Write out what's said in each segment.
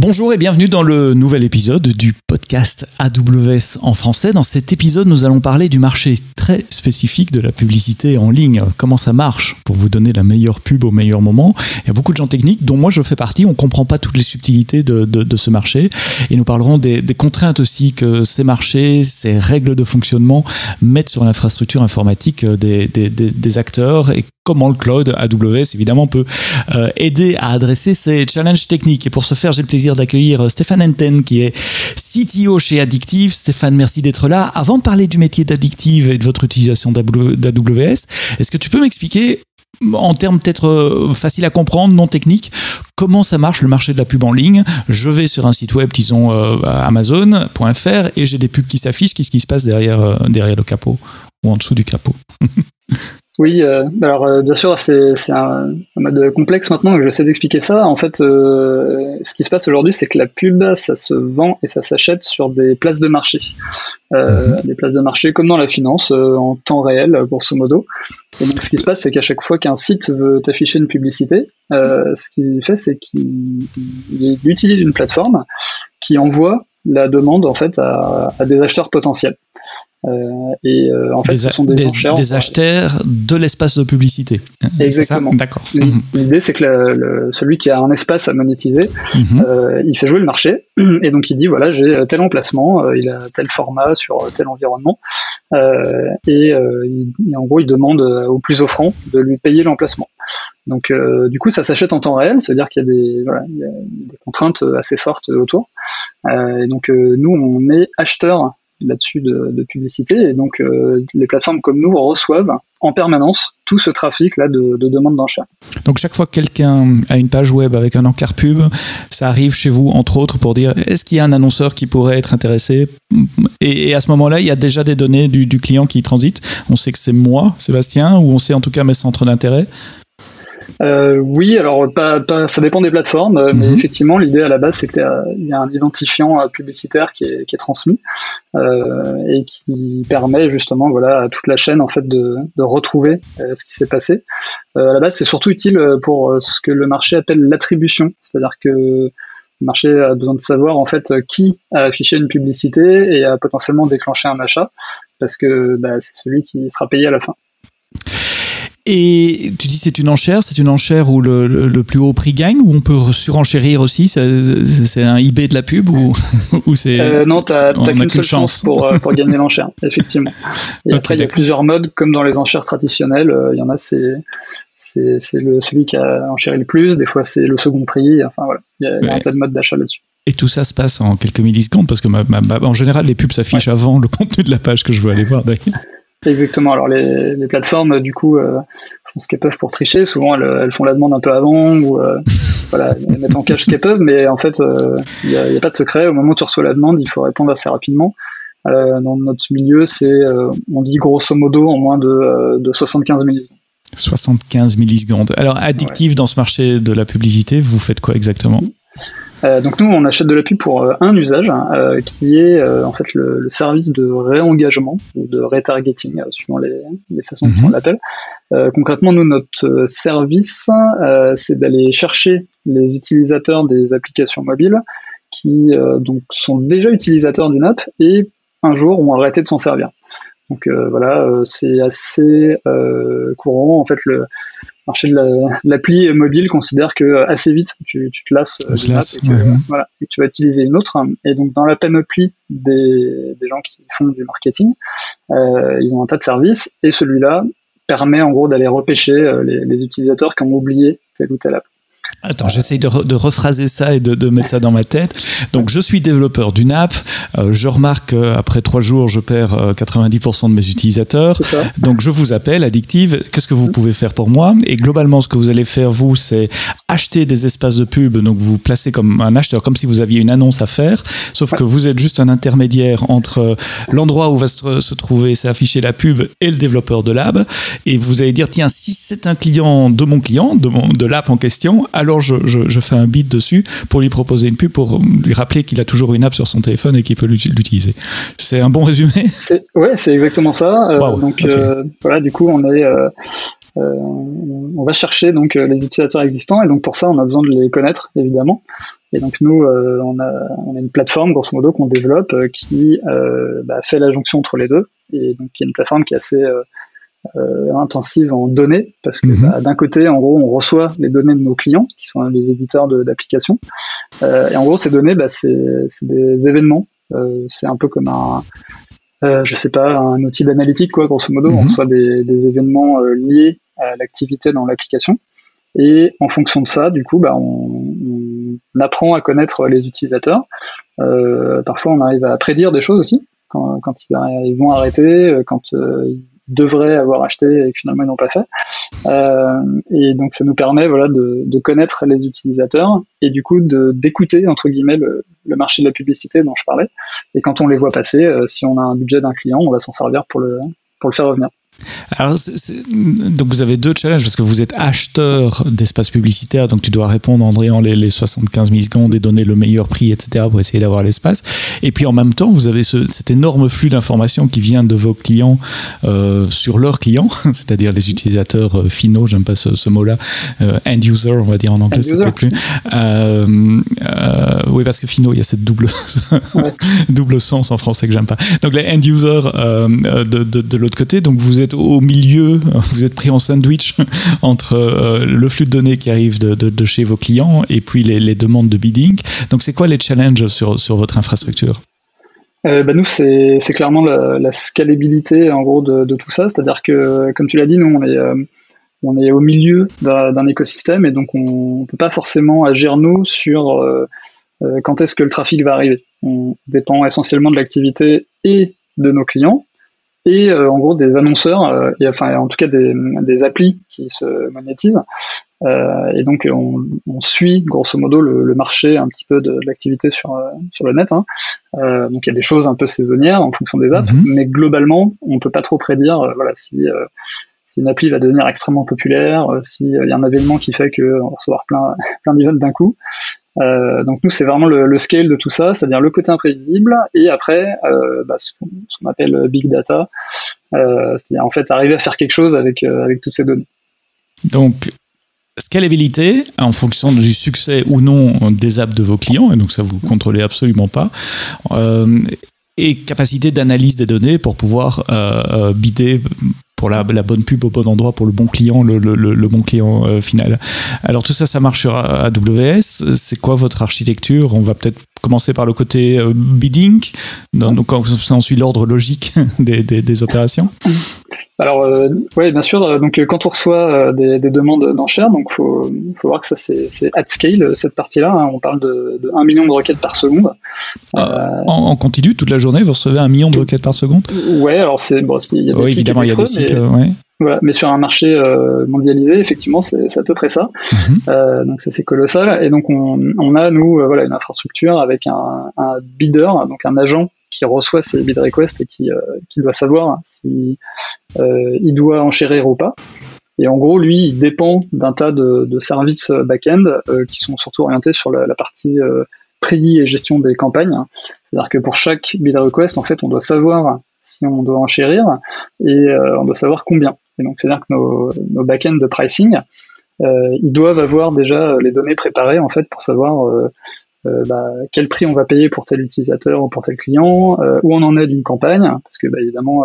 Bonjour et bienvenue dans le nouvel épisode du podcast AWS en français. Dans cet épisode, nous allons parler du marché très spécifique de la publicité en ligne. Comment ça marche pour vous donner la meilleure pub au meilleur moment? Il y a beaucoup de gens techniques, dont moi je fais partie. On ne comprend pas toutes les subtilités de, de, ce marché. Et nous parlerons des, des, contraintes aussi que ces marchés, ces règles de fonctionnement mettent sur l'infrastructure informatique des, des, des acteurs et comment le cloud AWS évidemment peut euh, aider à adresser ces challenges techniques. Et pour ce faire, j'ai le plaisir d'accueillir Stéphane Enten qui est CTO chez Addictive. Stéphane, merci d'être là. Avant de parler du métier d'Addictive et de votre utilisation d'AWS, est-ce que tu peux m'expliquer en termes peut-être euh, faciles à comprendre, non techniques, comment ça marche le marché de la pub en ligne? Je vais sur un site web, disons euh, amazon.fr, et j'ai des pubs qui s'affichent. Qu'est-ce qui se passe derrière, derrière le capot ou en dessous du capot? Oui, euh, alors euh, bien sûr, c'est un, un, mode complexe maintenant que j'essaie d'expliquer ça. En fait, euh, ce qui se passe aujourd'hui, c'est que la pub, ça se vend et ça s'achète sur des places de marché. Mhm. Des places de marché comme dans la finance, en temps réel, grosso modo. Et donc, ce qui se passe, c'est qu'à chaque fois qu'un site veut afficher une publicité, ce qu'il fait, c'est qu'il utilise une plateforme qui envoie la demande en fait à, à des acheteurs potentiels. Euh, et euh, en fait, des, ce sont des, des, acheteurs de l'espace de publicité. Exactement. D'accord. L'idée, c'est que le, celui qui a un espace à monétiser, mhm. euh, il fait jouer le marché, et donc il dit voilà, j'ai tel emplacement, il a tel format sur tel environnement, et en gros, il demande au plus offrant de lui payer l'emplacement. Donc, du coup, ça s'achète en temps réel, c'est-à-dire qu'il y, a des, voilà, il y a des contraintes assez fortes autour. et donc, nous, on est acheteur là-dessus de, publicité. Et donc, euh, les plateformes comme nous reçoivent en permanence tout ce trafic là de, de demande d'enchères. Donc, chaque fois que quelqu'un a une page web avec un encart pub, ça arrive chez vous, entre autres, pour dire est-ce qu'il y a un annonceur qui pourrait être intéressé? Et, à ce moment-là, il y a déjà des données du, du client qui transitent. On sait que c'est moi, Sébastien, ou on sait en tout cas mes centres d'intérêt. Euh, oui, alors pas, ça dépend des plateformes, euh, mais mhm. effectivement, l'idée à la base, c'est qu'il y a un identifiant euh, publicitaire qui est, qui est transmis euh, et qui permet justement, voilà, à toute la chaîne en fait de, de retrouver ce qui s'est passé. à la base, c'est surtout utile pour ce que le marché appelle l'attribution, c'est-à-dire que le marché a besoin de savoir en fait qui a affiché une publicité et a potentiellement déclenché un achat, parce que bah, c'est celui qui sera payé à la fin. Et tu dis c'est une enchère, c'est une enchère où le, le, plus haut prix gagne, ou on peut surenchérir aussi C'est un eBay de la pub ou, ou c'est euh, Non, tu n'as qu'une seule chance pour, euh, pour gagner l'enchère, effectivement. Et après, il y a plusieurs modes, comme dans les enchères traditionnelles. Euh, il y en a, c'est c'est celui qui a enchéré le plus, des fois c'est le second prix, enfin voilà, il y a, un tas de modes d'achat là-dessus. Et tout ça se passe en quelques millisecondes, parce que ma, en général, les pubs s'affichent avant le contenu de la page que je veux aller voir d'ailleurs. Exactement. Alors les, les, plateformes, du coup, euh, font ce qu'elles peuvent pour tricher. Souvent, elles, font la demande un peu avant ou euh, voilà, elles mettent en cache ce qu'elles peuvent. Mais en fait, il euh, n'y a, a, pas de secret. Au moment où tu reçois la demande, il faut répondre assez rapidement. Euh, dans notre milieu, c'est, euh, on dit grosso modo, en moins de, de 75 millisecondes. 75 millisecondes. Alors, addictif dans ce marché de la publicité, vous faites quoi exactement? Euh, donc nous, on achète de la pub pour euh, un usage hein, euh, qui est en fait le, service de réengagement ou de retargeting, suivant les, façons dont on l'appelle. concrètement, nous, notre service, c'est d'aller chercher les utilisateurs des applications mobiles qui donc sont déjà utilisateurs d'une app et un jour ont arrêté de s'en servir. Donc voilà, c'est assez courant. En fait, le, marché de l'appli mobile considère que euh, assez vite tu, te lasses euh, et, tu vas utiliser une autre. Et donc dans la panoplie des, gens qui font du marketing, euh, ils ont un tas de services et celui-là permet en gros d'aller repêcher les, les utilisateurs qui ont oublié telle ou telle app. Attends, j'essaye de, de, rephraser ça et de, de, mettre ça dans ma tête. Donc, je suis développeur d'une app. Euh, je remarque qu'après trois jours, je perds 90% euh, de mes utilisateurs. Donc, je vous appelle, Addictive. Qu'est-ce que vous pouvez faire pour moi? Et globalement, ce que vous allez faire, vous, c'est acheter des espaces de pub. Donc, vous vous placez comme un acheteur, comme si vous aviez une annonce à faire. Sauf que vous êtes juste un intermédiaire entre euh, l'endroit où va se, trouver, c'est afficher la pub et le développeur de l'app. Et vous allez dire, tiens, si c'est un client de mon client, de, mon, de l'app en question, alors alors je, fais un bit dessus pour lui proposer une pub pour lui rappeler qu'il a toujours une app sur son téléphone et qu'il peut l'utiliser. C'est un bon résumé? Ouais, c'est exactement ça. Euh, donc euh, voilà, du coup, on est euh, on va chercher donc les utilisateurs existants et donc pour ça on a besoin de les connaître évidemment. Et donc nous on a, on, a, une plateforme grosso modo qu'on développe qui bah, fait la jonction entre les deux et donc qui est une plateforme qui est assez euh, intensive en données, parce que mhm. bah, d'un côté, en gros, on reçoit les données de nos clients, qui sont les éditeurs d'applications, euh, et en gros, ces données, bah, c'est des événements. Euh, c'est un peu comme un, je sais pas, un outil d'analytique, quoi, grosso modo. On mhm. reçoit des, des événements liés à l'activité dans l'application. Et en fonction de ça, du coup, bah, on, on apprend à connaître les utilisateurs. Parfois, on arrive à prédire des choses aussi. Quand, quand ils, ils, vont arrêter, quand euh, devraient avoir acheté et que finalement ils n'ont pas fait. Euh, et donc ça nous permet voilà de, de, connaître les utilisateurs et du coup d'écouter entre guillemets le, le, marché de la publicité dont je parlais. Et quand on les voit passer, euh, si on a un budget d'un client, on va s'en servir pour le pour le faire revenir. Alors, donc vous avez deux challenges parce que vous êtes acheteur d'espace publicitaire, donc tu dois répondre en les, les 75 millisecondes et donner le meilleur prix, etc. pour essayer d'avoir l'espace. Et puis en même temps, vous avez ce, cet énorme flux d'informations qui vient de vos clients euh, sur leurs clients, c'est-à-dire les utilisateurs euh, finaux, j'aime pas ce, ce mot-là, euh, end user, on va dire en anglais, peut-être plus. Euh, oui, parce que finaux, il y a cette double, ouais. double sens en français que j'aime pas. Donc les end users de, de, de l'autre côté, donc vous êtes au milieu, vous êtes pris en sandwich entre euh, le flux de données qui arrive de, chez vos clients et puis les, demandes de bidding. Donc, c'est quoi les challenges sur, sur votre infrastructure? Euh, bah nous, c'est clairement la, la, scalabilité en gros de, tout ça. C'est-à-dire que, comme tu l'as dit, nous, on est, euh, on est au milieu d'un écosystème et donc on ne peut pas forcément agir, nous, sur quand est-ce que le trafic va arriver. On dépend essentiellement de l'activité et de nos clients et euh, en gros des annonceurs, euh, et, enfin en tout cas des, des applis qui se monétisent. Euh, et donc on, on, suit grosso modo le, le, marché un petit peu de, de l'activité sur, sur le net. Hein. Donc il y a des choses un peu saisonnières en fonction des apps, mm -hmm. mais globalement on peut pas trop prédire voilà si si une appli va devenir extrêmement populaire, s'il y a un événement qui fait qu'on va recevoir plein, plein d'events d'un coup. Euh, donc nous, c'est vraiment le, le, scale de tout ça, c'est-à-dire le côté imprévisible, et après, euh, bah, ce qu'on appelle big data, euh, c'est-à-dire en fait arriver à faire quelque chose avec, avec toutes ces données. Donc, scalabilité en fonction du succès ou non des apps de vos clients, et donc ça vous contrôlez absolument pas. Et capacité d'analyse des données pour pouvoir euh, bider pour la, la, bonne pub au bon endroit pour le bon client, le, le, le bon client euh, final. Alors tout ça, ça marche sur AWS. C'est quoi votre architecture? On va peut-être commencer par le côté euh, bidding, donc on suit l'ordre logique des, des, des, opérations. Alors euh, oui, bien sûr. Donc euh, quand on reçoit euh, des, des, demandes d'enchères, donc faut faut voir que ça c'est at scale cette partie-là. Hein, on parle de, de 1 million de requêtes par seconde. Ah, en, en, continu toute la journée, vous recevez un million de requêtes par seconde? Ouais, alors c'est bon. Il y a oui, évidemment, il y a des cycles. Mais... Ouais. Voilà, mais sur un marché euh, mondialisé, effectivement, c'est à peu près ça. -hmm. euh, donc ça c'est colossal. Et donc on, on a nous euh, voilà une infrastructure avec un, un, bidder, donc un agent qui reçoit ces bid requests et qui, euh, qui doit savoir si euh, il doit enchérir ou pas. Et en gros, lui, il dépend d'un tas de, de services back-end qui sont surtout orientés sur la, la partie prix et gestion des campagnes. C'est-à-dire que pour chaque bid request, en fait, on doit savoir si on doit enchérir et on doit savoir combien. Donc, c'est-à-dire que nos, back-ends de pricing, euh, ils doivent avoir déjà les données préparées en fait pour savoir euh, euh, bah, quel prix on va payer pour tel utilisateur ou pour tel client, où on en est d'une campagne, parce que bah, évidemment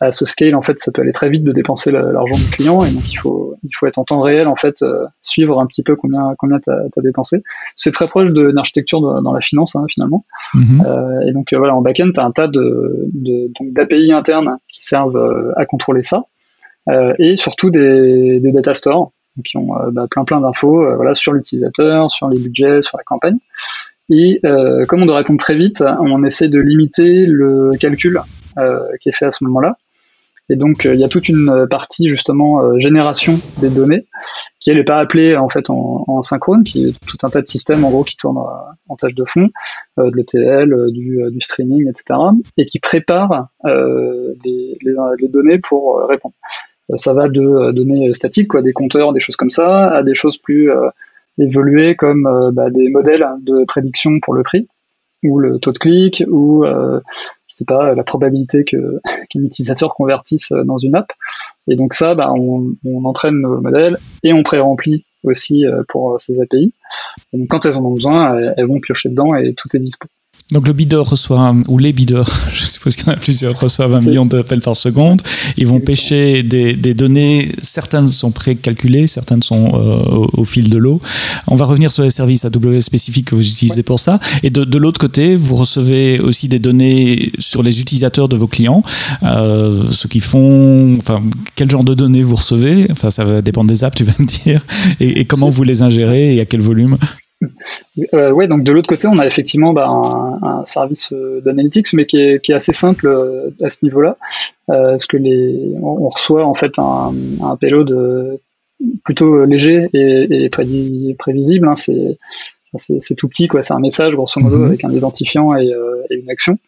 à ce scale en fait ça peut aller très vite de dépenser l'argent du client et donc il faut il faut être en temps réel en fait suivre un petit peu combien combien t'as as dépensé c'est très proche d'une architecture dans la finance hein, finalement mm -hmm. et donc voilà en backend tu as un tas de d'API internes qui servent à contrôler ça euh, et surtout des, des data stores qui ont euh, bah, plein plein d'infos euh, voilà, sur l'utilisateur, sur les budgets, sur la campagne. Et euh, comme on doit répondre très vite, on essaie de limiter le calcul euh, qui est fait à ce moment-là. Et donc il y a toute une partie justement génération des données qui n'est pas appelée en fait en, en, synchrone, qui est tout un tas de systèmes en gros qui tournent en tâche de fond, de l'ETL, du, du, streaming, etc. et qui prépare les, les, les, données pour répondre. Euh, ça va de euh, données statiques, quoi, des compteurs, des choses comme ça, à des choses plus euh, évoluées comme euh, bah, des modèles de prédiction pour le prix ou le taux de clic ou euh, c'est pas la probabilité que qu'un utilisateur convertisse dans une app. Et donc ça, bah, on, entraîne nos modèles et on pré-remplit aussi pour ces API. Donc quand elles en ont besoin, elles, elles vont piocher dedans et tout est dispo. Donc le bideur reçoit, ou les bideurs, je suppose qu'il y en a plusieurs, reçoivent un million d'appels par seconde. Ils vont pêcher des, des, données, certaines sont précalculées, certaines sont euh, au, fil de l'eau. On va revenir sur les services AWS spécifiques que vous utilisez pour ça. Et de, de l'autre côté, vous recevez aussi des données sur les utilisateurs de vos clients, euh, ce qui font, enfin, quel genre de données vous recevez, enfin ça va dépendre des apps, tu vas me dire, et, et comment vous les ingérez et à quel volume euh, ouais, donc de l'autre côté, on a effectivement bah, un, un, service euh, d'analytics, mais qui est, qui est, assez simple euh, à ce niveau-là, euh, parce que les, on, reçoit en fait un, un payload plutôt léger et, et prévisible. Hein, c'est tout petit, quoi. C'est un message grosso modo mm-hmm. avec un identifiant et, et une action.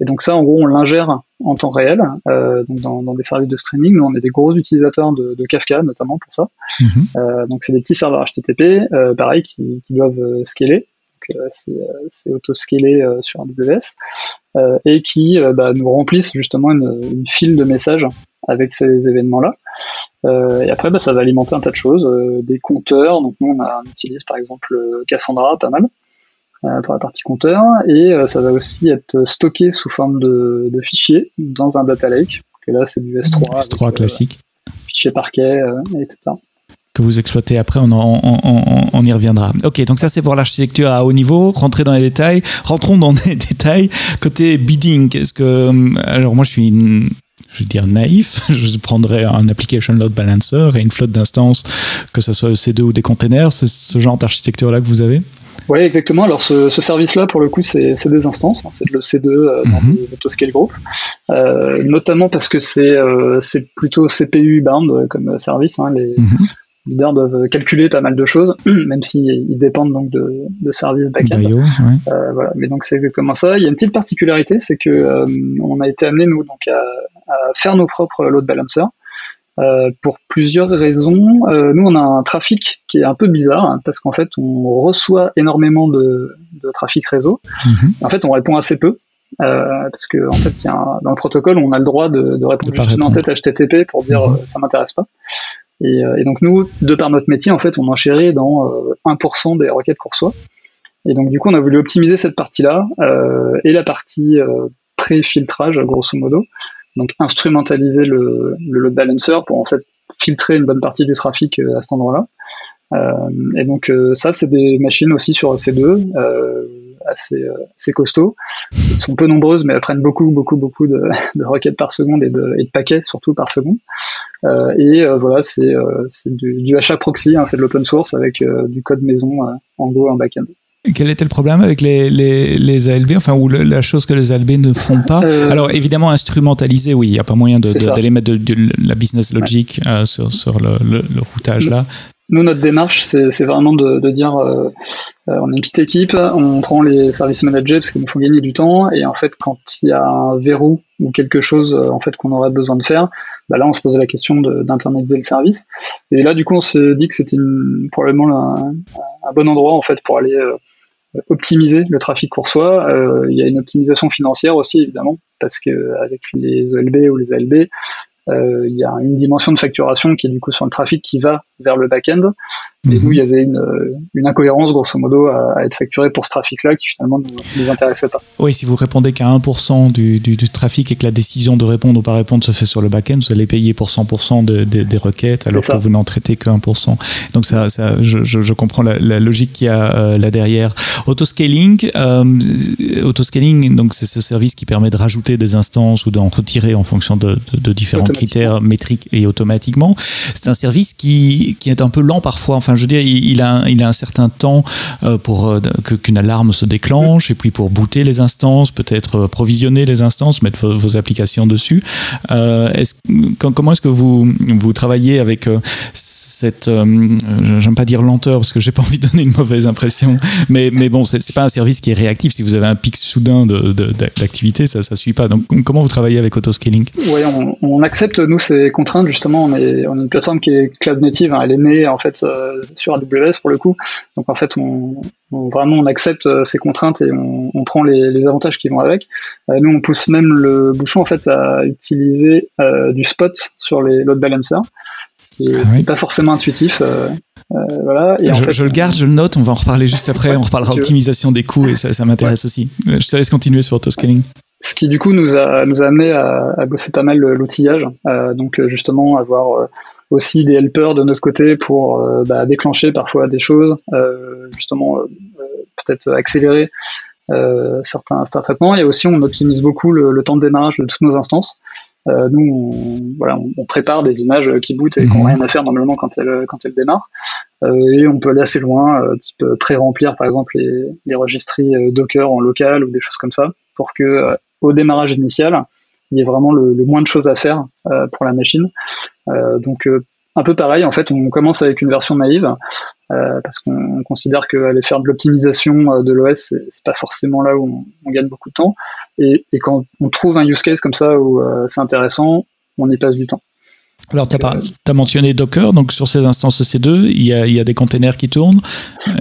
Et donc ça, en gros, on l'ingère en temps réel, euh, donc dans, dans, des services de streaming. Nous, on est des gros utilisateurs de, de Kafka, notamment pour ça. Mm -hmm. euh, donc c'est des petits serveurs HTTP, euh, pareil, qui, qui doivent euh, scaler. Euh, c'est auto-scalé sur AWS et qui bah, nous remplissent justement une, une, file de messages avec ces événements-là. et après, bah, ça va alimenter un tas de choses, des compteurs. Donc nous, on, a, on utilise par exemple Cassandra, pas mal. Euh, pour la partie compteur et euh, ça va aussi être stocké sous forme de, de fichiers dans un data lake. Et là, c'est du S3. S3 avec, classique. Euh, fichier parquet, etc que vous exploitez après, on, on, on, on, y reviendra. Ok, donc ça c'est pour l'architecture à haut niveau. Rentrez dans les détails. Rentrons dans les détails. Côté bidding, est-ce que alors moi je suis une, je veux dire naïf, je prendrais un application load balancer et une flotte d'instances, que ce soit EC2 ou des containers. C'est ce genre d'architecture là que vous avez? Oui, exactement. Alors ce, ce service-là, pour le coup, c'est des instances, hein. c'est de l'EC2 euh, dans mm -hmm. les autoscale group, euh, notamment parce que c'est euh, plutôt CPU bound euh, comme service. Hein. Les mm -hmm. leaders doivent calculer pas mal de choses, même s'ils dépendent donc de, de services backend. Ouais. Euh, voilà. Mais donc c'est exactement ça. Il y a une petite particularité, c'est que on a été amené nous donc à, à faire nos propres load balancers. Euh, pour plusieurs raisons. Euh, nous, on a un trafic qui est un peu bizarre hein, parce qu'en fait, on reçoit énormément de, de trafic réseau. -hmm. En fait, on répond assez peu. Euh, parce que en fait, y a un, dans le protocole, on a le droit de, de répondre juste en tête HTTP pour dire mm -hmm. ça m'intéresse pas. Et, et, donc nous, de par notre métier, en fait, on enchérit dans 1% des requêtes qu'on reçoit. Et donc du coup, on a voulu optimiser cette partie-là et la partie pré-filtrage, grosso modo donc instrumentaliser le, le load balancer pour en fait filtrer une bonne partie du trafic euh, à cet endroit-là. Euh, et donc euh, ça, c'est des machines aussi sur EC2, euh, assez, euh, assez costauds. Elles sont peu nombreuses, mais elles prennent beaucoup, beaucoup, beaucoup de, de requêtes par seconde et de, et de, paquets surtout par seconde. Euh, et voilà, c'est du, du HA proxy, hein, c'est de l'open source avec du code maison en Go en backend. Quel était le problème avec les, les, les ALB, enfin, ou le, la chose que les ALB ne font pas euh, Alors, évidemment, instrumentaliser, oui, il n'y a pas moyen d'aller mettre de, de, la business logic ouais. euh, sur, sur le, le, le routage là. Nous, notre démarche, c'est vraiment de, de dire euh, on est une petite équipe, on prend les services managers parce qu'ils nous font gagner du temps, et en fait, quand il y a un verrou ou quelque chose en fait qu'on aurait besoin de faire, bah là, on se pose la question d'internaliser le service. Et là, du coup, on s'est dit que c'était probablement un, un, bon endroit en fait pour aller optimiser le trafic reçoit. Euh, il y a une optimisation financière aussi, évidemment, parce que avec les ELB ou les ALB, il y a une dimension de facturation qui est du coup sur le trafic qui va vers le back-end. Et nous, il y avait une, une incohérence, grosso modo, à, à, être facturé pour ce trafic-là qui finalement ne nous, nous, intéressait pas. Oui, si vous répondez qu'à 1% du, du, du, trafic et que la décision de répondre ou pas répondre se fait sur le back-end, vous allez payer pour 100% de, de, des requêtes alors que vous n'en traitez que 1%. Donc ça, ça je, je, je comprends la, la logique qu'il y a euh, là derrière. Autoscaling, euh, autoscaling, donc c'est ce service qui permet de rajouter des instances ou d'en retirer en fonction de, de différents critères métriques et automatiquement. C'est un service qui, qui est un peu lent parfois. Enfin, je veux dire, il a, il a un certain temps euh, pour euh, qu'une alarme se déclenche et puis pour booter les instances, peut-être provisionner les instances, mettre vos, applications dessus. Euh, est comment est-ce que vous, vous travaillez avec cette, j'aime pas dire lenteur parce que j'ai pas envie de donner une mauvaise impression, mais, mais bon, c'est pas un service qui est réactif. Si vous avez un pic soudain d'activité, ça, ça suit pas. Donc, comment vous travaillez avec Autoscaling? Oui, on, accepte nous ces contraintes justement. On est, on est une plateforme qui est cloud native. Hein. elle est née en fait sur AWS pour le coup. Donc en fait, on, vraiment on accepte ces contraintes et on, prend les, avantages qui vont avec. nous, on pousse même le bouchon en fait à utiliser du spot sur les load balancers ce qui n'est pas forcément intuitif. Euh, euh, voilà. Et je, le garde, je le note, on va en reparler juste après, on reparlera optimisation des coûts et ça, m'intéresse aussi. Euh, je te laisse continuer sur autoscaling. Ce qui du coup nous a, nous a amené à, bosser pas mal l'outillage, donc justement avoir aussi des helpers de notre côté pour bah, déclencher parfois des choses, justement peut-être accélérer certains, certains traitements. Et aussi, on optimise beaucoup le, le, temps de démarrage de toutes nos instances. Euh, nous, on, voilà, on, prépare des images qui bootent et qui n'ont mhm. rien à faire normalement quand elles, quand elles démarrent. Euh, et on peut aller assez loin, euh, type pré-remplir par exemple les, les registries Docker en local ou des choses comme ça, pour que au démarrage initial, il y ait vraiment le, le moins de choses à faire pour la machine. donc un peu pareil, en fait, on commence avec une version naïve euh, parce qu'on considère qu'aller faire de l'optimisation euh, de l'OS, c'est pas forcément là où on, gagne beaucoup de temps. Et, quand on trouve un use case comme ça où euh, c'est intéressant, on y passe du temps. Alors, tu as, mentionné Docker, donc sur ces instances C2, il y a, il y a des containers qui tournent,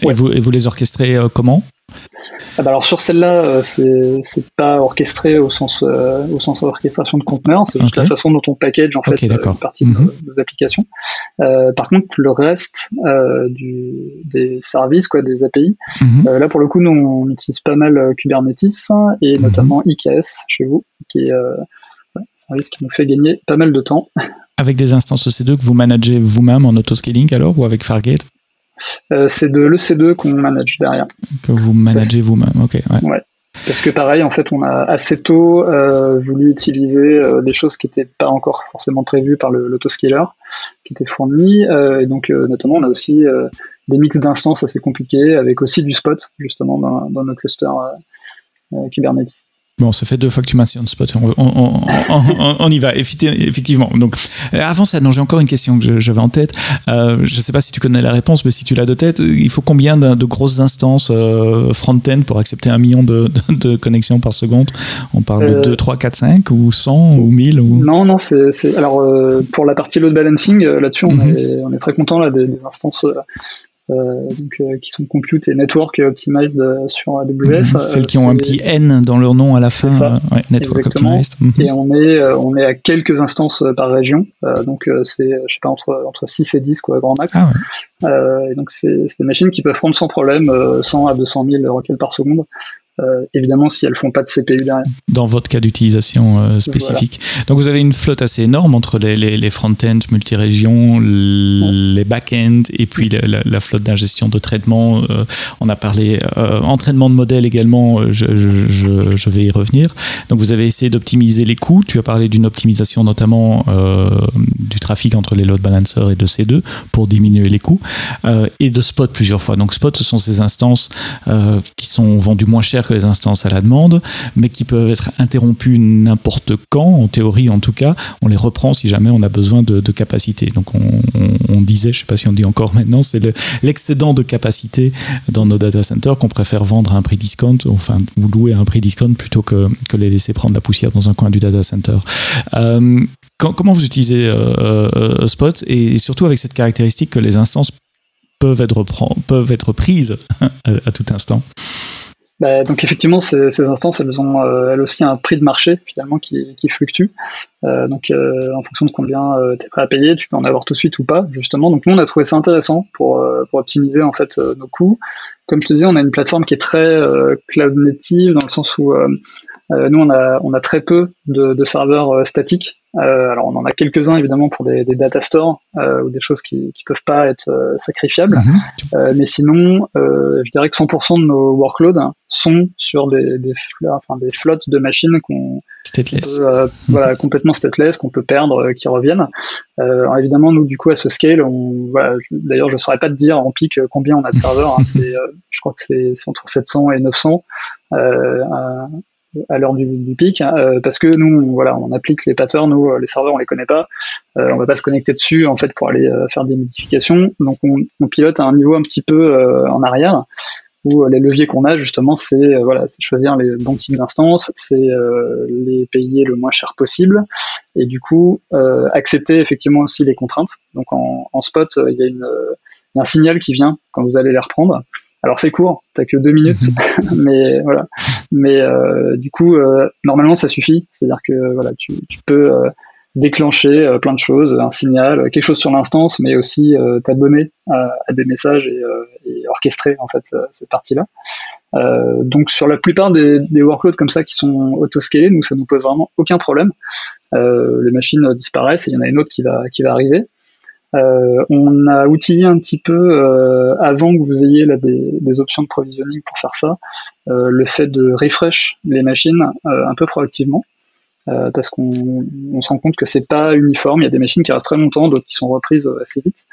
et, vous, et, vous, les orchestrez comment? Ah bah alors sur celle-là, euh, c'est c'est pas orchestré au sens euh, au sens orchestration de conteneurs, c'est juste la façon dont on package en fait euh, une partie de mhm. nos, applications. par contre, le reste du, des services, quoi, des API, mhm. là pour le coup, nous on utilise pas mal Kubernetes et mhm. notamment IKS chez vous, qui est un service qui nous fait gagner pas mal de temps. Avec des instances EC2 que vous managez vous-même en autoscaling alors ou avec Fargate? euh, c'est de l'EC2 qu'on manage derrière. Que vous managez vous-même, ok. Ouais. Parce que pareil, en fait, on a assez tôt euh, voulu utiliser euh, des choses qui n'étaient pas encore forcément prévues par l'autoscaler, qui étaient fournies. et donc, notamment, on a aussi des mix d'instances assez compliqués, avec aussi du spot, justement, dans, dans notre cluster Kubernetes. Bon, ça fait deux fois que tu mentionnes Spot. On, on, on, y va, effectivement. Donc, euh, avant ça, non, j'ai encore une question que j'avais en tête. Euh, je ne sais pas si tu connais la réponse, mais si tu l'as de tête, il faut combien de, grosses instances euh, front-end pour accepter un million de, de, connexions par seconde? On parle de 2, 3, 4, 5 ou 100 ou 1000 ou... Non, non, c'est. Alors, pour la partie load balancing, là-dessus, on, mhm. est, on, est, très content là, des, des instances donc, euh, qui sont compute et network optimized euh, sur AWS. Mhm. Celles qui ont un petit N dans leur nom à la fin. network optimized. Mhm. Et on est, on est à quelques instances par région. donc c'est, je sais pas, entre, entre 6 et 10 quoi, grand max. Ah et donc c'est des machines qui peuvent prendre sans problème 100 à 200 000 requêtes par seconde. Euh, évidemment si elles font pas de CPU derrière. Dans votre cas d'utilisation euh, spécifique. Donc vous avez une flotte assez énorme entre les, les, les front-end multi-régions, les back-end et puis la, flotte d'ingestion de traitement. Euh, on a parlé entraînement de modèles également, je, je, je, vais y revenir. Donc vous avez essayé d'optimiser les coûts. Tu as parlé d'une optimisation notamment du trafic entre les load balancers et de C2 pour diminuer les coûts et de Spot plusieurs fois. Donc Spot, ce sont ces instances qui sont vendues moins cher les instances à la demande, mais qui peuvent être interrompues n'importe quand, en théorie en tout cas. On les reprend si jamais on a besoin de, capacité. Donc on, disait, je ne sais pas si on dit encore maintenant, c'est l'excédent de capacité dans nos data centers qu'on préfère vendre à un prix discount, enfin ou louer à un prix discount plutôt que, que les laisser prendre la poussière dans un coin du data center. Euh, comment vous utilisez euh, euh, Spot? Et surtout avec cette caractéristique que les instances peuvent être, peuvent être prises à tout instant bah, donc effectivement, ces, ces, instances, elles ont euh, elles aussi un prix de marché finalement qui, qui fluctue. Euh, donc euh, en fonction de combien euh, tu es prêt à payer, tu peux en avoir tout de suite ou pas, justement. Donc nous, on a trouvé ça intéressant pour, pour optimiser en fait nos coûts. Comme je te disais, on a une plateforme qui est très cloud native dans le sens où nous, on a, on a très peu de, de serveurs statiques. Euh, alors on en a quelques-uns évidemment pour des, des data stores euh, ou des choses qui qui peuvent pas être euh, sacrifiables, mhm. mais sinon je dirais que 100% de nos workloads sont sur des des, enfin, des flottes de machines qu'on stateless. Mhm. voilà complètement stateless qu'on peut perdre qui reviennent. évidemment nous du coup à ce scale on voilà, d'ailleurs je saurais pas te dire en pic combien on a de serveurs, hein, c'est je crois que c'est entre 700 et 900. À l'heure du, pic, hein, parce que nous, voilà, on applique les patterns, nous, les serveurs, on les connaît pas, on va pas se connecter dessus en fait pour aller faire des modifications, donc on, on, pilote à un niveau un petit peu en arrière où les leviers qu'on a justement c'est voilà c'est choisir les bons types d'instances c'est les payer le moins cher possible. Et du coup accepter effectivement aussi les contraintes. Donc en, en spot il y a il y a un signal qui vient quand vous allez les reprendre. Alors c'est court, t'as que deux minutes, mhm. mais voilà. Mais euh, du coup, euh, normalement ça suffit. C'est-à-dire que voilà, tu, tu peux euh, déclencher plein de choses, un signal, quelque chose sur l'instance, mais aussi euh, t'abonner à, à, des messages et, et, orchestrer en fait cette partie-là. donc sur la plupart des, des, workloads comme ça qui sont auto-scalés, nous ça nous pose vraiment aucun problème. les machines disparaissent et il y en a une autre qui va qui va arriver. Euh, on a outillé un petit peu euh, avant que vous ayez là, des, options de provisioning pour faire ça, euh, le fait de refresh les machines un peu proactivement. parce qu'on se rend compte que c'est pas uniforme. Il y a des machines qui restent très longtemps, d'autres qui sont reprises assez vite.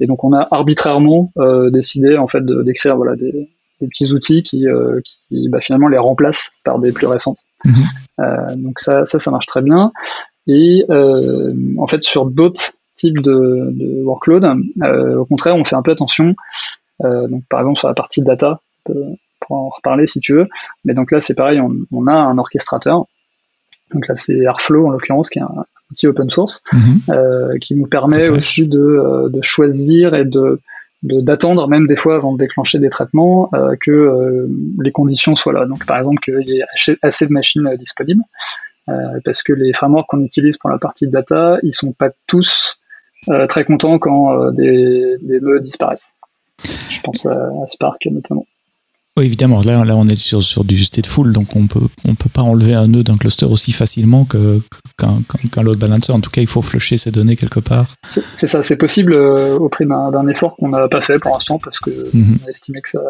Et donc on a arbitrairement décidé en fait d'écrire voilà des, petits outils qui, qui bah, finalement les remplacent par des plus récentes. Mhm. donc ça, ça, ça marche très bien. Et en fait sur d'autres type de, workload. Euh, au contraire, on fait un peu attention. Euh, donc, par exemple, sur la partie data, pour en reparler si tu veux. Mais donc là, c'est pareil, on, a un orchestrateur. Donc là, c'est Airflow en l'occurrence, qui est un outil open source, mhm. euh, qui nous permet aussi de, choisir et de d'attendre même des fois avant de déclencher des traitements que les conditions soient là. Donc par exemple qu'il y ait assez de machines disponibles, parce que les frameworks qu'on utilise pour la partie data, ils sont pas tous très content quand euh, des, des, nœuds disparaissent. Je pense à, Spark notamment. Oui, évidemment. Là, là, on est sur, sur du stateful, donc on peut, on peut pas enlever un nœud d'un cluster aussi facilement qu'un load balancer. En tout cas, il faut flusher ces données quelque part. C'est ça, c'est possible euh, au prix d'un effort qu'on n'a pas fait pour l'instant parce que mhm. on a estimé que ça,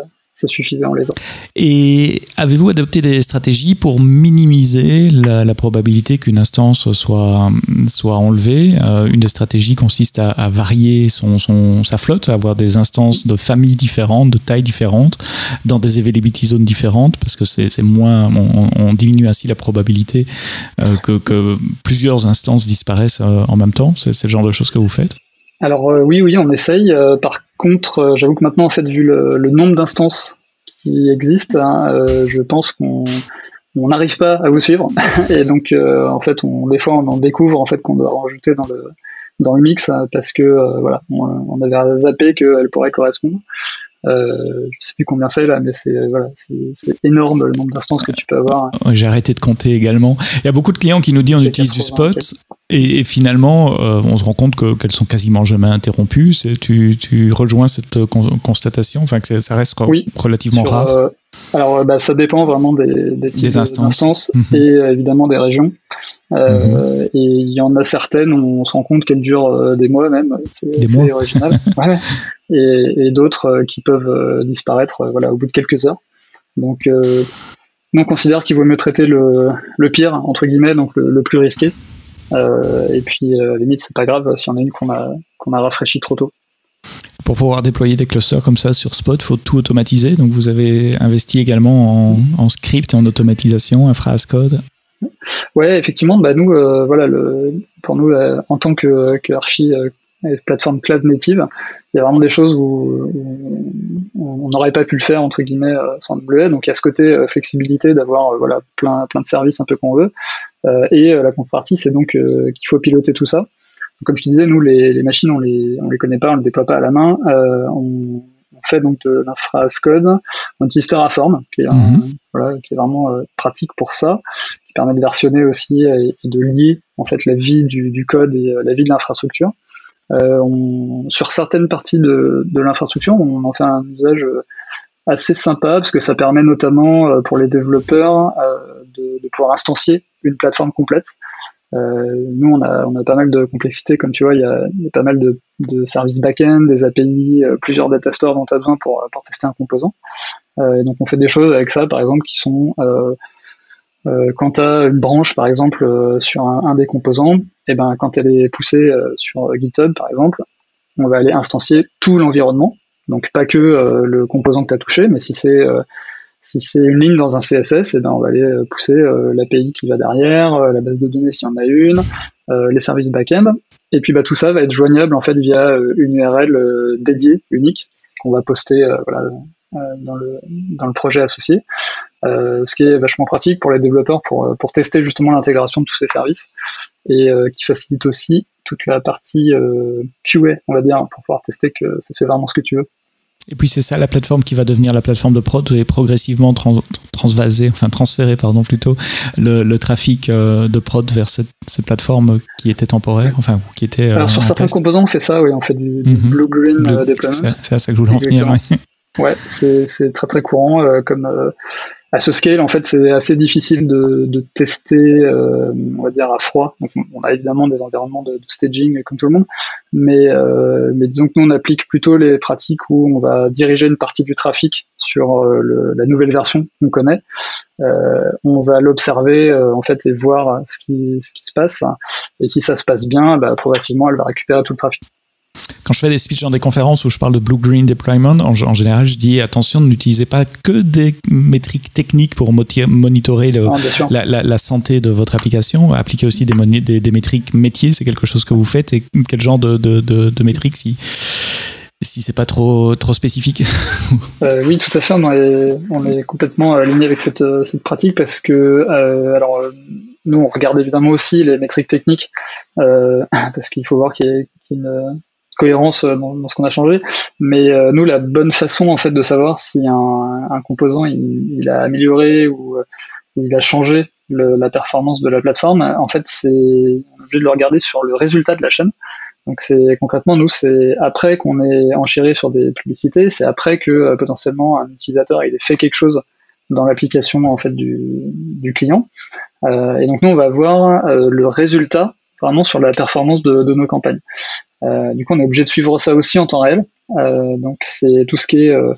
suffisait en les Et avez-vous adopté des stratégies pour minimiser la, probabilité qu'une instance soit, soit enlevée? Euh, Une des stratégies consiste à, varier son, son, sa flotte, à avoir des instances de familles différentes, de tailles différentes, dans des availability zones différentes, parce que c'est moins, on, diminue ainsi la probabilité euh, que, que, plusieurs instances disparaissent euh, en même temps. C'est le genre de choses que vous faites? Alors oui, oui, on essaye. par contre, euh, j'avoue que maintenant, en fait, vu le, nombre d'instances qui existent, hein, euh, je pense qu'on on n'arrive pas à vous suivre. et donc, euh, en fait, on, des fois, on en découvre en fait qu'on doit rajouter dans le dans le mix parce que voilà, on, avait zappé qu'elle pourrait correspondre. Euh, je sais plus combien c'est là, mais c'est voilà, c'est énorme le nombre d'instances que tu peux avoir. J'ai arrêté de compter également. Il y a beaucoup de clients qui nous disent on utilise du spot et, finalement euh, on se rend compte qu'elles sont quasiment jamais interrompues. Tu, tu rejoins cette constatation, enfin que ça reste relativement rare. Euh, alors bah, ça dépend vraiment des, des types d'instances mhm. et évidemment des régions. Mhm. Et il y en a certaines où on se rend compte qu'elles durent des mois même. C'est original. ouais et, d'autres euh, qui peuvent euh, disparaître euh, voilà, au bout de quelques heures. Donc, nous, on considère qu'il vaut mieux traiter le, le, pire, entre guillemets, donc le, plus risqué. et puis, limite, c'est pas grave si on a une qu'on a, qu'on a rafraîchi trop tôt. Pour pouvoir déployer des clusters comme ça sur Spot, il faut tout automatiser. Donc, vous avez investi également en, script et en automatisation, infra as code. Ouais, effectivement, bah nous, voilà, le, pour nous, en tant que, que archi plateforme cloud native, il y a vraiment des choses où, on n'aurait pas pu le faire entre guillemets euh, sans AWS. Donc il y a ce côté euh, flexibilité d'avoir euh, voilà plein plein de services un peu qu'on veut. et la contrepartie, c'est donc qu'il faut piloter tout ça. Comme je te disais, nous les, les, machines on les on les connaît pas, on les déploie pas à la main. on, fait donc de l'infra code, on utilise Terraform, qui est, mhm. voilà, qui est vraiment pratique pour ça, qui permet de versionner aussi et, de lier en fait la vie du, du code et la vie de l'infrastructure. Euh, on, sur certaines parties de, de l'infrastructure, on en fait un usage euh, assez sympa parce que ça permet notamment euh, pour les développeurs de, de, pouvoir instancier une plateforme complète. Euh, nous, on a, on a pas mal de complexité, comme tu vois, il y a, y a pas mal de, de services back-end, des API, plusieurs data stores dont tu as besoin pour, pour tester un composant. Euh, donc, on fait des choses avec ça, par exemple, qui sont euh, euh, quand tu as une branche, par exemple, euh, sur un, des composants, et eh ben, quand elle est poussée euh, sur GitHub, par exemple, on va aller instancier tout l'environnement. Donc pas que le composant que tu as touché, mais si c'est Si c'est une ligne dans un CSS, eh ben on va aller pousser l'API qui va derrière, la base de données s'il y en a une, les services back-end. Et puis bah, tout ça va être joignable en fait via une URL dédiée, unique, qu'on va poster dans, le, projet associé. Euh, ce qui est vachement pratique pour les développeurs pour, tester justement l'intégration de tous ces services et qui facilite aussi toute la partie euh, QA, on va dire, pour pouvoir tester que ça fait vraiment ce que tu veux. Et puis c'est ça la plateforme qui va devenir la plateforme de prod et progressivement transvaser, enfin transférer pardon plutôt le, trafic euh, de prod vers cette, plateforme qui était temporaire, enfin qui était. Euh, Alors sur certains composants on fait ça, oui, on fait du, mhm. blue green deployment. C'est à ça que je voulais en venir. Ouais, c'est très très courant comme à ce scale, en fait, c'est assez difficile de, de tester, euh, on va dire, à froid. Donc, on a évidemment des environnements de, staging comme tout le monde, mais, euh, mais disons que nous, on applique plutôt les pratiques où on va diriger une partie du trafic sur euh, le, la nouvelle version qu'on connaît. Euh, on va l'observer, euh, en fait, et voir ce qui, ce qui se passe. Et si ça se passe bien, bah, progressivement, elle va récupérer tout le trafic quand je fais des speeches dans des conférences où je parle de blue-green deployment, en, général, je dis attention, n'utilisez pas que des métriques techniques pour monitorer la, santé de votre application. Appliquez aussi des, des, métriques métiers, c'est quelque chose que vous faites. Et quel genre de, de, métriques si, si c'est pas trop, trop spécifique euh, Oui, tout à fait. On est, complètement aligné avec cette, cette pratique parce que, euh, alors, nous, on regarde évidemment aussi les métriques techniques euh, parce qu'il faut voir qu'il y a, une cohérence euh, dans, ce qu'on a changé. Mais euh, nous, la bonne façon en fait de savoir si un, composant il, a amélioré ou, euh, il a changé la performance de la plateforme, en fait, c'est de le regarder sur le résultat de la chaîne. Donc c'est concrètement nous, c'est après qu'on est enchéré sur des publicités, c'est après que potentiellement un utilisateur il ait fait quelque chose dans l'application en fait du, du client. et donc nous on va voir le résultat vraiment sur la performance de, de nos campagnes. Euh, du coup, on est obligé de suivre ça aussi en temps réel. Euh, donc, c'est tout ce qui est euh,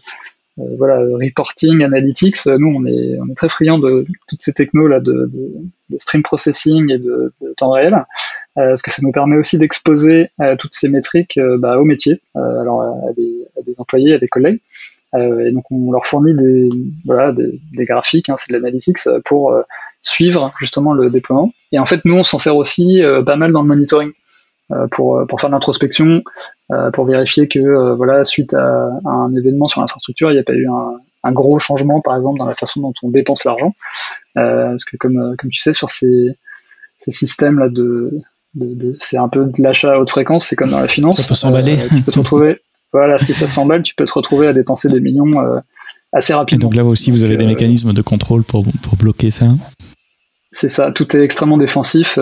voilà, reporting, analytics. Nous, on est, on est très friands de toutes ces technos là de, de, de stream processing et de, temps réel, parce que ça nous permet aussi d'exposer toutes ces métriques bah, au métier, alors à des, à des, employés, à des collègues. et donc, on leur fournit des, voilà, des, des graphiques, hein, c'est de l'analytics pour suivre justement le déploiement. Et en fait, nous, on s'en sert aussi pas mal dans le monitoring. Euh, pour, euh, pour faire l'introspection, euh, pour vérifier que voilà, suite à, un événement sur l'infrastructure, il n'y a pas eu un, un, gros changement, par exemple, dans la façon dont on dépense l'argent. parce que comme, comme tu sais, sur ces, ces systèmes-là de, de, de c'est un peu de l'achat à haute fréquence, c'est comme dans la finance. Ça peut s'emballer. tu peux te retrouver, voilà, si ça s'emballe, tu peux te retrouver à dépenser des millions assez rapidement. Et donc là aussi, vous avez des mécanismes de contrôle pour, pour bloquer ça? C'est ça, tout est extrêmement défensif.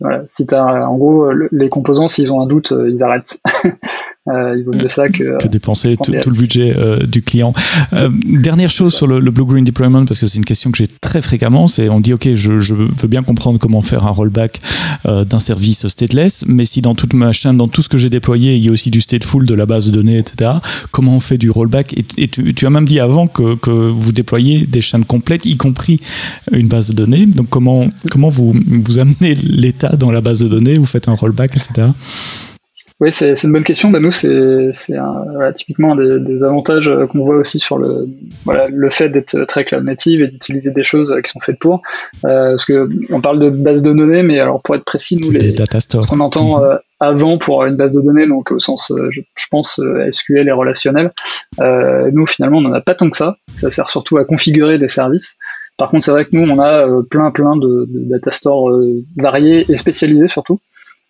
Voilà, si as, en gros, les composants, s'ils ont un doute, euh, ils arrêtent. Euh, il vaut mieux ça que, que dépenser tout, le budget euh, du client. Euh, dernière chose sur le, blue green deployment parce que c'est une question que j'ai très fréquemment, c'est on dit ok je, je, veux bien comprendre comment faire un rollback d'un service stateless, mais si dans toute ma chaîne, dans tout ce que j'ai déployé, il y a aussi du stateful de la base de données, etc. Comment on fait du rollback? Et, tu, tu, as même dit avant que, que, vous déployez des chaînes complètes, y compris une base de données. Donc comment comment vous vous amenez l'état dans la base de données, vous faites un rollback, etc. Oui, c'est une bonne question. Bah, nous, c'est voilà, typiquement un des, des avantages euh, qu'on voit aussi sur le, voilà, le fait d'être très cloud native et d'utiliser des choses euh, qui sont faites pour. Euh, parce que on parle de base de données, mais alors pour être précis, nous, les, ce qu'on entend mhm. avant pour une base de données, donc au sens, je, pense, SQL et relationnel, nous, finalement, on n'en a pas tant que ça. Ça sert surtout à configurer des services. Par contre, c'est vrai que nous, on a plein, plein de, de data stores variés et spécialisés surtout.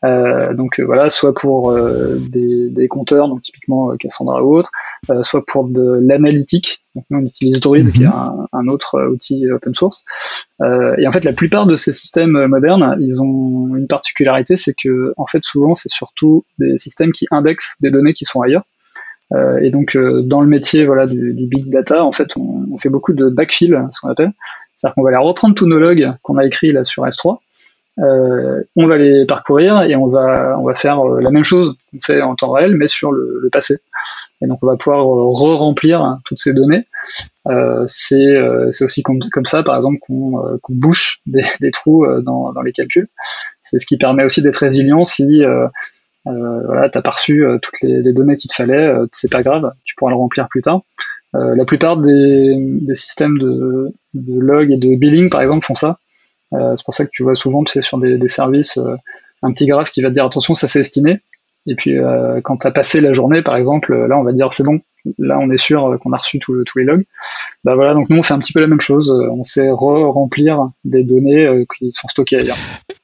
Euh, donc euh, voilà, soit pour euh, des, des, compteurs, donc typiquement Cassandra ou autre, soit pour de l'analytique. Donc nous on utilise Druid, qui est mhm. un, autre outil open source. et en fait, la plupart de ces systèmes modernes, ils ont une particularité, c'est que en fait souvent c'est surtout des systèmes qui indexent des données qui sont ailleurs. et donc dans le métier voilà du, du big data, en fait, on, on, fait beaucoup de backfill, ce qu'on appelle. C'est-à-dire qu'on va aller reprendre tous nos logs qu'on a écrits là sur S3 euh, on va les parcourir et on va, on va faire euh, la même chose qu'on fait en temps réel, mais sur le, passé. Et donc on va pouvoir euh, re-remplir toutes ces données. Euh, c'est aussi comme, comme, ça, par exemple, qu'on bouche des, des trous dans, dans, les calculs. C'est ce qui permet aussi d'être résilient si euh, voilà, tu as pas reçu toutes les, les, données qu'il te fallait, c'est pas grave, tu pourras le remplir plus tard. la plupart des, systèmes de, log et de billing, par exemple, font ça. C'est pour ça que tu vois souvent, tu sais, sur des, services, un petit graphe qui va te dire attention, ça s'est estimé. Et puis quand tu as passé la journée, par exemple, là on va dire c'est bon, là on est sûr qu'on a reçu tous les logs. Bah voilà, donc nous on fait un petit peu la même chose, on sait re-remplir des données qui sont stockées ailleurs.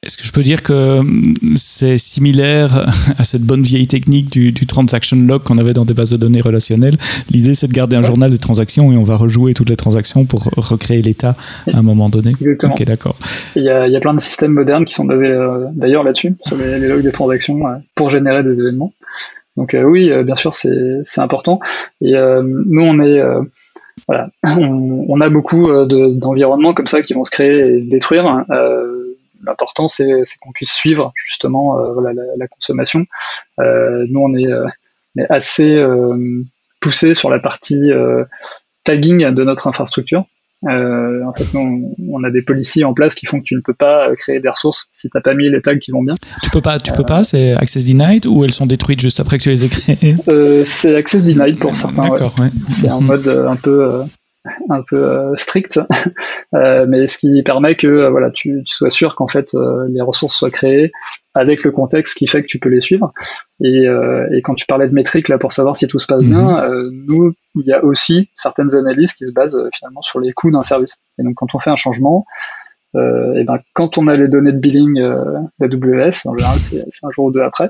Est-ce que je peux dire que hum, c'est similaire à cette bonne vieille technique du, transaction log qu'on avait dans des bases de données relationnelles? L'idée, c'est de garder un journal des transactions et on va rejouer toutes les transactions pour recréer l'état à un moment donné. Exactement. Ok, d'accord. Il y, a, plein de systèmes modernes qui sont basés euh, d'ailleurs là-dessus, sur les, logs des transactions, euh, pour générer des événements. Donc euh, oui, bien sûr, c'est important. Et nous, on est voilà, on, a beaucoup d'environnements comme ça qui vont se créer et se détruire. Hein l'important c'est qu'on puisse suivre justement euh, voilà, la, consommation. Euh, nous on est, euh, assez poussé sur la partie tagging de notre infrastructure. En fait, nous, on a des policiers en place qui font que tu ne peux pas créer des ressources si tu n'as pas mis les tags qui vont bien. Tu peux pas, tu peux pas. C'est access denied ou elles sont détruites juste après que tu les aies créées? C'est access denied pour certains. D'accord. C'est un mode un peu un peu euh, strict, euh, mais ce qui permet que euh, voilà, tu, sois sûr qu'en fait les ressources soient créées avec le contexte qui fait que tu peux les suivre. Et, quand tu parlais de métriques là pour savoir si tout se passe bien, mhm. nous il y a aussi certaines analyses qui se basent finalement sur les coûts d'un service. Et donc quand on fait un changement, et ben quand on a les données de billing d'AWS, en général c'est un jour ou deux après,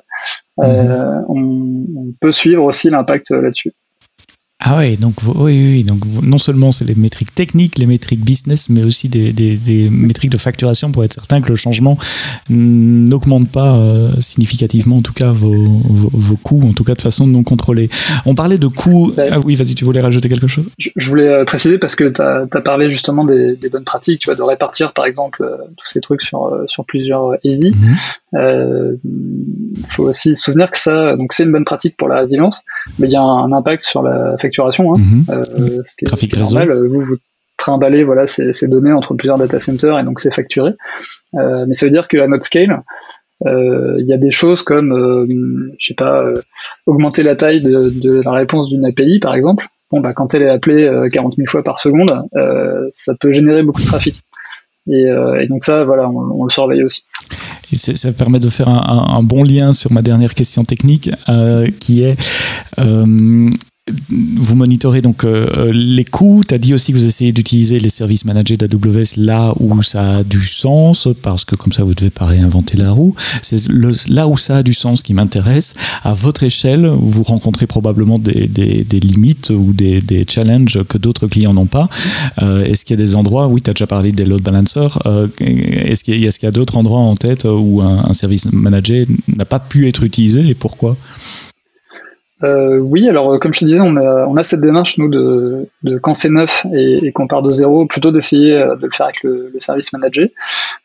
mhm. on peut suivre aussi l'impact là-dessus. Ah oui, donc oui, oui, donc non seulement c'est les métriques techniques, les métriques business, mais aussi des, des, métriques de facturation pour être certain que le changement n'augmente pas euh, significativement, en tout cas, vos, vos, coûts, en tout cas de façon non contrôlée. On parlait de coûts. Ah oui, vas-y, tu voulais rajouter quelque chose? Je, voulais euh, préciser parce que tu as, parlé justement des, bonnes pratiques, tu vois, de répartir par exemple euh, tous ces trucs sur, sur plusieurs easy. Mhm. faut aussi se souvenir que ça, donc c'est une bonne pratique pour la résilience, mais il y a un impact sur la facturation Hein. Mhm. Euh, ce qui est, normal. Vous, vous trimballez voilà, ces, données entre plusieurs data centers et donc c'est facturé. Euh, mais ça veut dire qu'à notre scale, euh, il y a des choses comme, je sais pas, augmenter la taille de, la réponse d'une API, par exemple. Bon, bah, quand elle est appelée 40 000 fois par seconde, ça peut générer beaucoup de trafic. Et, donc ça, voilà, on, le surveille aussi. Et ça permet de faire un, bon lien sur ma dernière question technique, qui est vous monitorez donc euh, euh, les coûts. Tu as dit aussi que vous essayez d'utiliser les services managés d'AWS là où ça a du sens, parce que comme ça, vous ne devez pas réinventer la roue. C'est là où ça a du sens qui m'intéresse. À votre échelle, vous rencontrez probablement des, des, limites ou des, des, challenges que d'autres clients n'ont pas. Euh, est-ce qu'il y a des endroits, oui, tu as déjà parlé des load balancers, est-ce qu'il y a, a, d'autres endroits en tête où un, un service managé n'a pas pu être utilisé et pourquoi? Euh, oui, alors euh, comme je te disais, on a, on a cette démarche, nous, de, de quand c'est neuf et, et qu'on part de zéro, plutôt d'essayer euh, de le faire avec le, le service manager.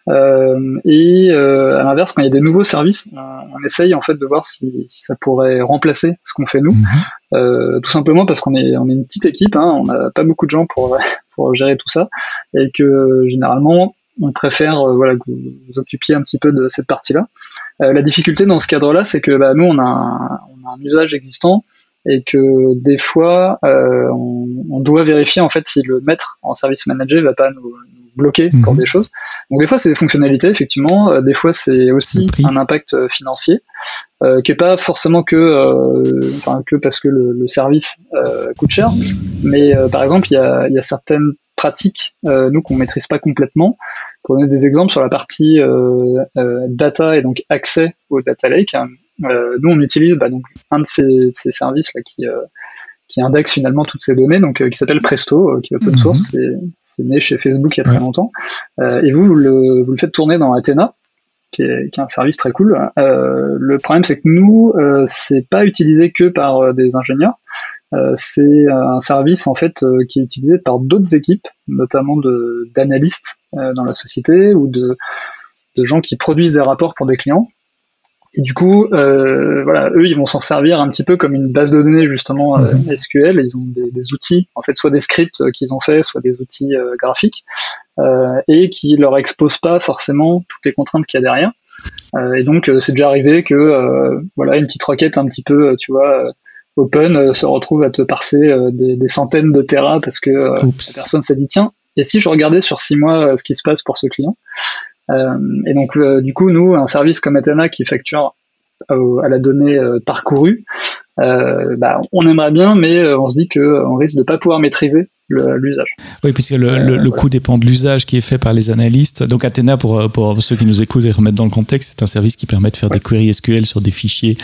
Euh, et euh, à l'inverse, quand il y a des nouveaux services, on, essaye en fait de voir si, si ça pourrait remplacer ce qu'on fait nous. Mhm. Euh, tout simplement parce qu'on est, on est une petite équipe, hein, on n'a pas beaucoup de gens pour, pour gérer tout ça, et que généralement, on préfère voilà, que vous vous occupiez un petit peu de cette partie-là. Euh, la difficulté dans ce cadre-là, c'est que bah, nous, on a, un, on a, un, usage existant et que des fois, euh, on, on, doit vérifier en fait si le mettre en service manager va pas nous, nous bloquer pour mhm. des choses. Donc des fois, c'est des fonctionnalités, effectivement. Euh, des fois, c'est aussi un impact euh, financier euh, qui est pas forcément que, euh, enfin, que parce que le, le service coûte cher, mais par exemple, il y a, y a certaines pratiques, nous, qu'on maîtrise pas complètement, pour donner des exemples sur la partie euh, euh, data et donc accès au data lake, euh, nous on utilise bah, donc un de ces, ces services là qui qui indexe finalement toutes ces données, donc qui s'appelle Presto, qui est open mhm. source, c'est né chez Facebook il y a très longtemps. et vous, vous le, vous le faites tourner dans Athena, qui est, qui est un service très cool. le problème, c'est que nous, c'est pas utilisé que par des ingénieurs. Euh, c'est un service en fait euh, qui est utilisé par d'autres équipes, notamment d'analystes euh, dans la société ou de, de, gens qui produisent des rapports pour des clients. Et du coup, voilà, eux, ils vont s'en servir un petit peu comme une base de données justement mhm. SQL. Ils ont des, des, outils, en fait, soit des scripts qu'ils ont fait, soit des outils graphiques, et qui leur exposent pas forcément toutes les contraintes qu'il y a derrière. et donc, c'est déjà arrivé que, voilà, une petite requête un petit peu, tu vois Open se retrouve à te parser des, centaines de terras parce que la personne s'est dit tiens, et si je regardais sur six mois ce qui se passe pour ce client Et donc du coup, nous, un service comme Athena qui facture à la donnée parcourue, bah, on aimerait bien, mais on se dit qu'on risque de pas pouvoir maîtriser l'usage. Oui, puisque le, le, coût dépend de l'usage qui est fait par les analystes. Donc Athena, pour, pour ceux qui nous écoutent et remettre dans le contexte, c'est un service qui permet de faire des queries SQL sur des fichiers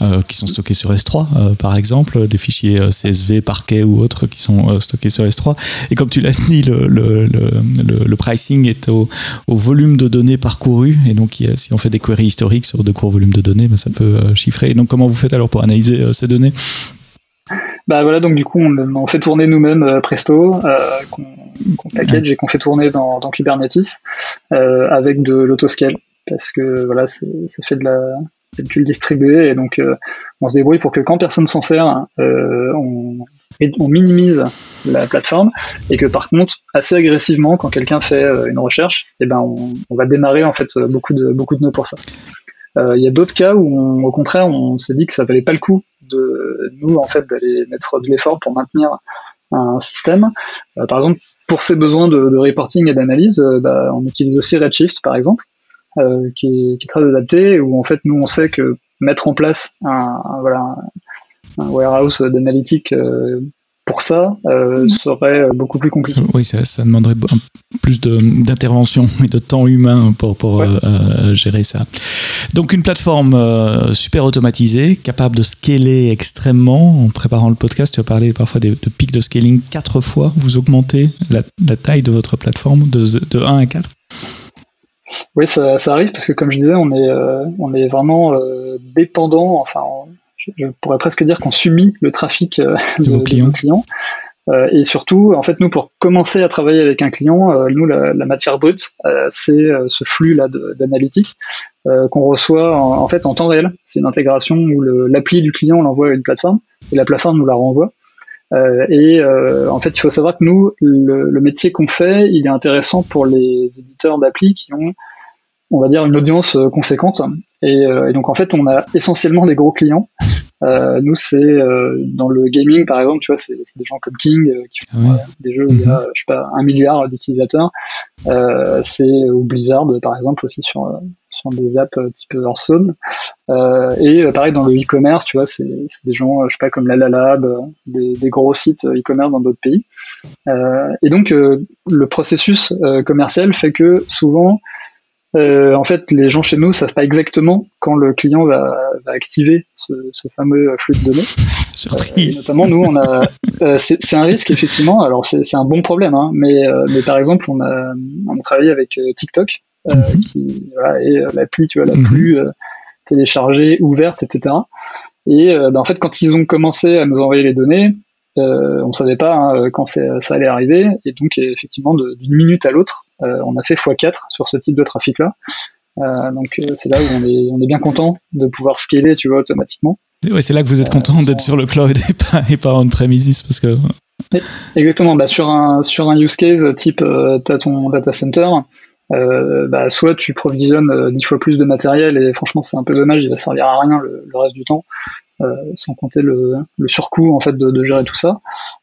euh, qui sont stockés sur S3, euh, par exemple, des fichiers euh, CSV, Parquet ou autres qui sont stockés sur S3. Et comme tu l'as dit, le, pricing est au, au, volume de données parcouru. Et donc, si on fait des queries historiques sur de courts volumes de données, ben, ça peut chiffrer. Et donc, comment vous faites alors pour analyser ces données? Bah voilà, donc du coup, on, fait tourner nous-mêmes euh, Presto, euh, qu'on package et qu'on fait tourner dans, Kubernetes euh, avec de l'autoscale, parce que voilà, ça fait de la calcul distribué et donc on se débrouille pour que quand personne s'en sert, on, on, minimise la plateforme et que par contre, assez agressivement, quand quelqu'un fait une recherche, et eh ben on, on, va démarrer en fait beaucoup de beaucoup de nœuds pour ça. Il y a d'autres cas où, au contraire, on s'est dit que ça valait pas le coup de nous en fait d'aller mettre de l'effort pour maintenir un système. Euh, par exemple, pour ces besoins de, reporting et d'analyse, euh, bah, on utilise aussi Redshift par exemple, euh, qui est, très adapté, où en fait nous on sait que mettre en place un, un warehouse d'analytique pour ça euh, mm. serait euh, beaucoup plus compliqué. oui, ça, demanderait plus d'intervention et de temps humain pour, pour euh, gérer ça. Donc une plateforme super automatisée, capable de scaler extrêmement. En préparant le podcast, tu as parlé parfois de, de pics de scaling quatre fois. Vous augmentez la, taille de votre plateforme de, de 1 à 4 oui, ça, ça, arrive parce que comme je disais, on est, on est vraiment dépendant, enfin, je pourrais presque dire qu'on subit le trafic euh, de, nos clients. Euh, et surtout, en fait, nous, pour commencer à travailler avec un client, euh, nous, la, matière brute, c'est ce flux-là d'analytique qu'on reçoit en, fait en temps réel. C'est une intégration où l'appli du client l'envoie à une plateforme et la plateforme nous la renvoie. et en fait, il faut savoir que nous, le, le métier qu'on fait, il est intéressant pour les éditeurs d'appli qui ont, on va dire, une audience conséquente et, donc en fait, on a essentiellement des gros clients. Euh, nous, c'est euh, dans le gaming, par exemple, tu vois, c'est des gens comme King qui font ah des jeux où il y a, mhm. je sais pas, un milliard d'utilisateurs. c'est ou Blizzard, par exemple, aussi sur sur des apps type Hearthstone. Euh, et pareil dans le e-commerce, tu vois, c'est des gens, je sais pas, comme Lalalab, des, des gros sites e-commerce dans d'autres pays. Euh, et donc le processus commercial fait que souvent euh, en fait, les gens chez nous savent pas exactement quand le client va, activer ce, fameux flux de données. Surprise. Euh, notamment, nous, on a, euh, c'est un risque effectivement. Alors, c'est un bon problème, hein, mais, mais par exemple, on a, on a travaillé avec TikTok, mhm. qui voilà, est l'appli, tu vois, la mhm. plus téléchargée, ouverte, etc. Et bah, en fait, quand ils ont commencé à nous envoyer les données, euh, on savait pas hein, quand ça allait arriver, et donc effectivement, d'une minute à l'autre, euh, on a fait x4 sur ce type de trafic-là. Euh, donc euh, c'est là où on est, on est bien content de pouvoir scaler, tu vois, automatiquement. Ouais, c'est là que vous êtes content d'être sur le cloud et pas, et pas on-premises parce que. Exactement. Bah, sur un sur un use case type euh, as ton data center, euh, bah, soit tu provisionnes dix fois plus de matériel et franchement c'est un peu dommage, il va servir à rien le, le reste du temps. Euh, sans compter le, le, surcoût en fait de, de gérer tout ça.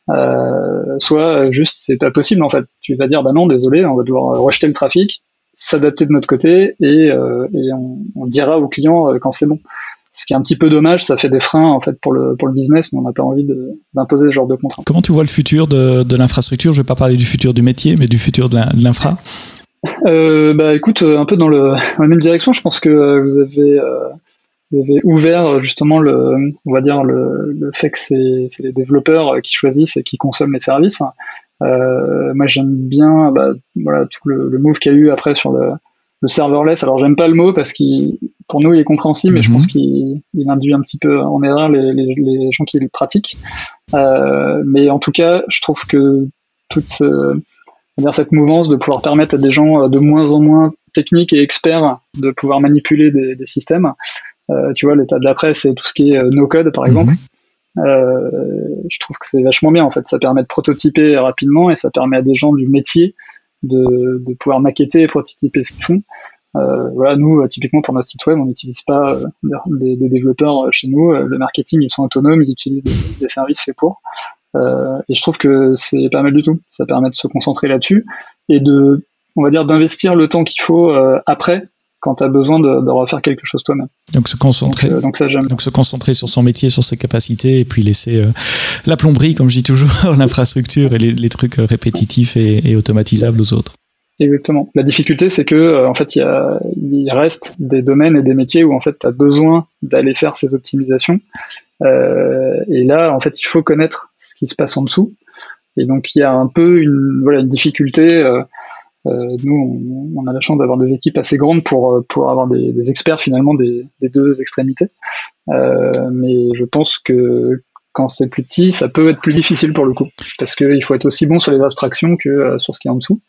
Euh, soit juste c'est pas possible en fait. Tu vas dire bah non désolé, on va devoir rejeter le trafic, s'adapter de notre côté et, euh, et on, on, dira au client quand c'est bon. Ce qui est un petit peu dommage, ça fait des freins en fait pour le pour le business, mais on n'a pas envie d'imposer ce genre de contraintes. Comment tu vois le futur de, de l'infrastructure? Je vais pas parler du futur du métier, mais du futur de l'infra. Euh, bah écoute, un peu dans, le, dans, la même direction, je pense que vous avez vous avez ouvert justement le, on va dire le, le fait que c'est, les développeurs qui choisissent et qui consomment les services. Euh, moi, j'aime bien, bah, voilà, tout le, le move qu'il y a eu après sur le, le serverless. Alors, j'aime pas le mot parce qu'il, pour nous, il est compréhensible, mais je pense mhm. qu'il il induit un petit peu en erreur les, les, les gens qui le pratiquent. Euh, mais en tout cas, je trouve que toute ce, dire cette mouvance de pouvoir permettre à des gens de moins en moins techniques et experts de pouvoir manipuler des, des systèmes, euh, tu vois, l'état de la presse c'est tout ce qui est euh, no-code, par exemple. Mhm. Euh, je trouve que c'est vachement bien en fait. Ça permet de prototyper rapidement et ça permet à des gens du métier de, de pouvoir maqueter et prototyper ce qu'ils font. voilà, nous, typiquement pour notre site web, on n'utilise pas des, développeurs chez nous. Le marketing, ils sont autonomes, ils utilisent des, services faits pour. et je trouve que c'est pas mal du tout. Ça permet de se concentrer là-dessus et de, on va dire, d'investir le temps qu'il faut après quand tu as besoin de, refaire quelque chose toi-même. Donc se concentrer. Donc, euh, ça j'aime. Donc se concentrer sur son métier, sur ses capacités, et puis laisser euh, la plomberie, comme je dis toujours, l'infrastructure et les, trucs répétitifs et, automatisables aux autres. Exactement. La difficulté, c'est que euh, en fait, il, y il reste des domaines et des métiers où en fait, tu as besoin d'aller faire ces optimisations. et là, en fait, il faut connaître ce qui se passe en dessous. Et donc, il y a un peu une, voilà, une difficulté. Euh, nous, on, a la chance d'avoir des équipes assez grandes pour, euh, pour avoir des, experts finalement des, deux extrémités. Euh, mais je pense que quand c'est plus petit, ça peut être plus difficile pour le coup, parce qu'il faut être aussi bon sur les abstractions que sur ce qui est en dessous.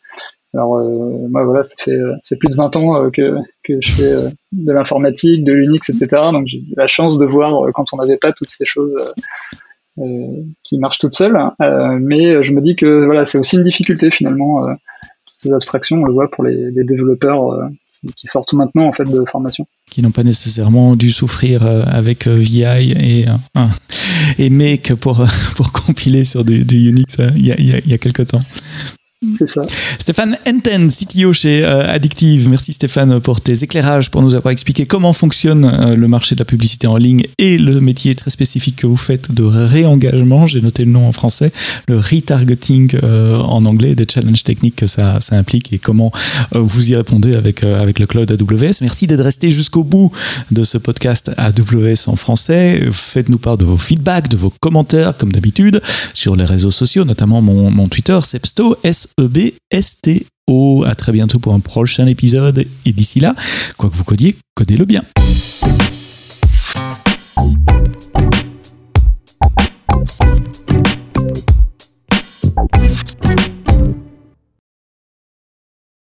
Alors moi voilà, ça fait, plus de 20 ans que, que je fais de l'informatique, de l'Unix, etc. Donc j'ai la chance de voir quand on n'avait pas toutes ces choses qui marchent toutes seules. mais je me dis que voilà, c'est aussi une difficulté finalement ces abstractions, on le voit pour les, développeurs euh, qui sortent maintenant en fait de formation. Qui n'ont pas nécessairement dû souffrir euh, avec euh, VI et, et Make pour, pour compiler sur du, Unix il y, a, il y a quelques temps. C'est ça. Stéphane Enten, CTO chez euh, Addictive. Merci Stéphane pour tes éclairages, pour nous avoir expliqué comment fonctionne euh, le marché de la publicité en ligne et le métier très spécifique que vous faites de réengagement. J'ai noté le nom en français, le retargeting euh, en anglais, des challenges techniques que ça, ça implique et comment vous y répondez avec, avec le cloud AWS. Merci d'être resté jusqu'au bout de ce podcast AWS en français. Faites-nous part de vos feedbacks, de vos commentaires, comme d'habitude, sur les réseaux sociaux, notamment mon, mon Twitter, Sepsto, S E-B-S-T-O. À très bientôt pour un prochain épisode. Et d'ici là, quoi que vous codiez, codez-le bien.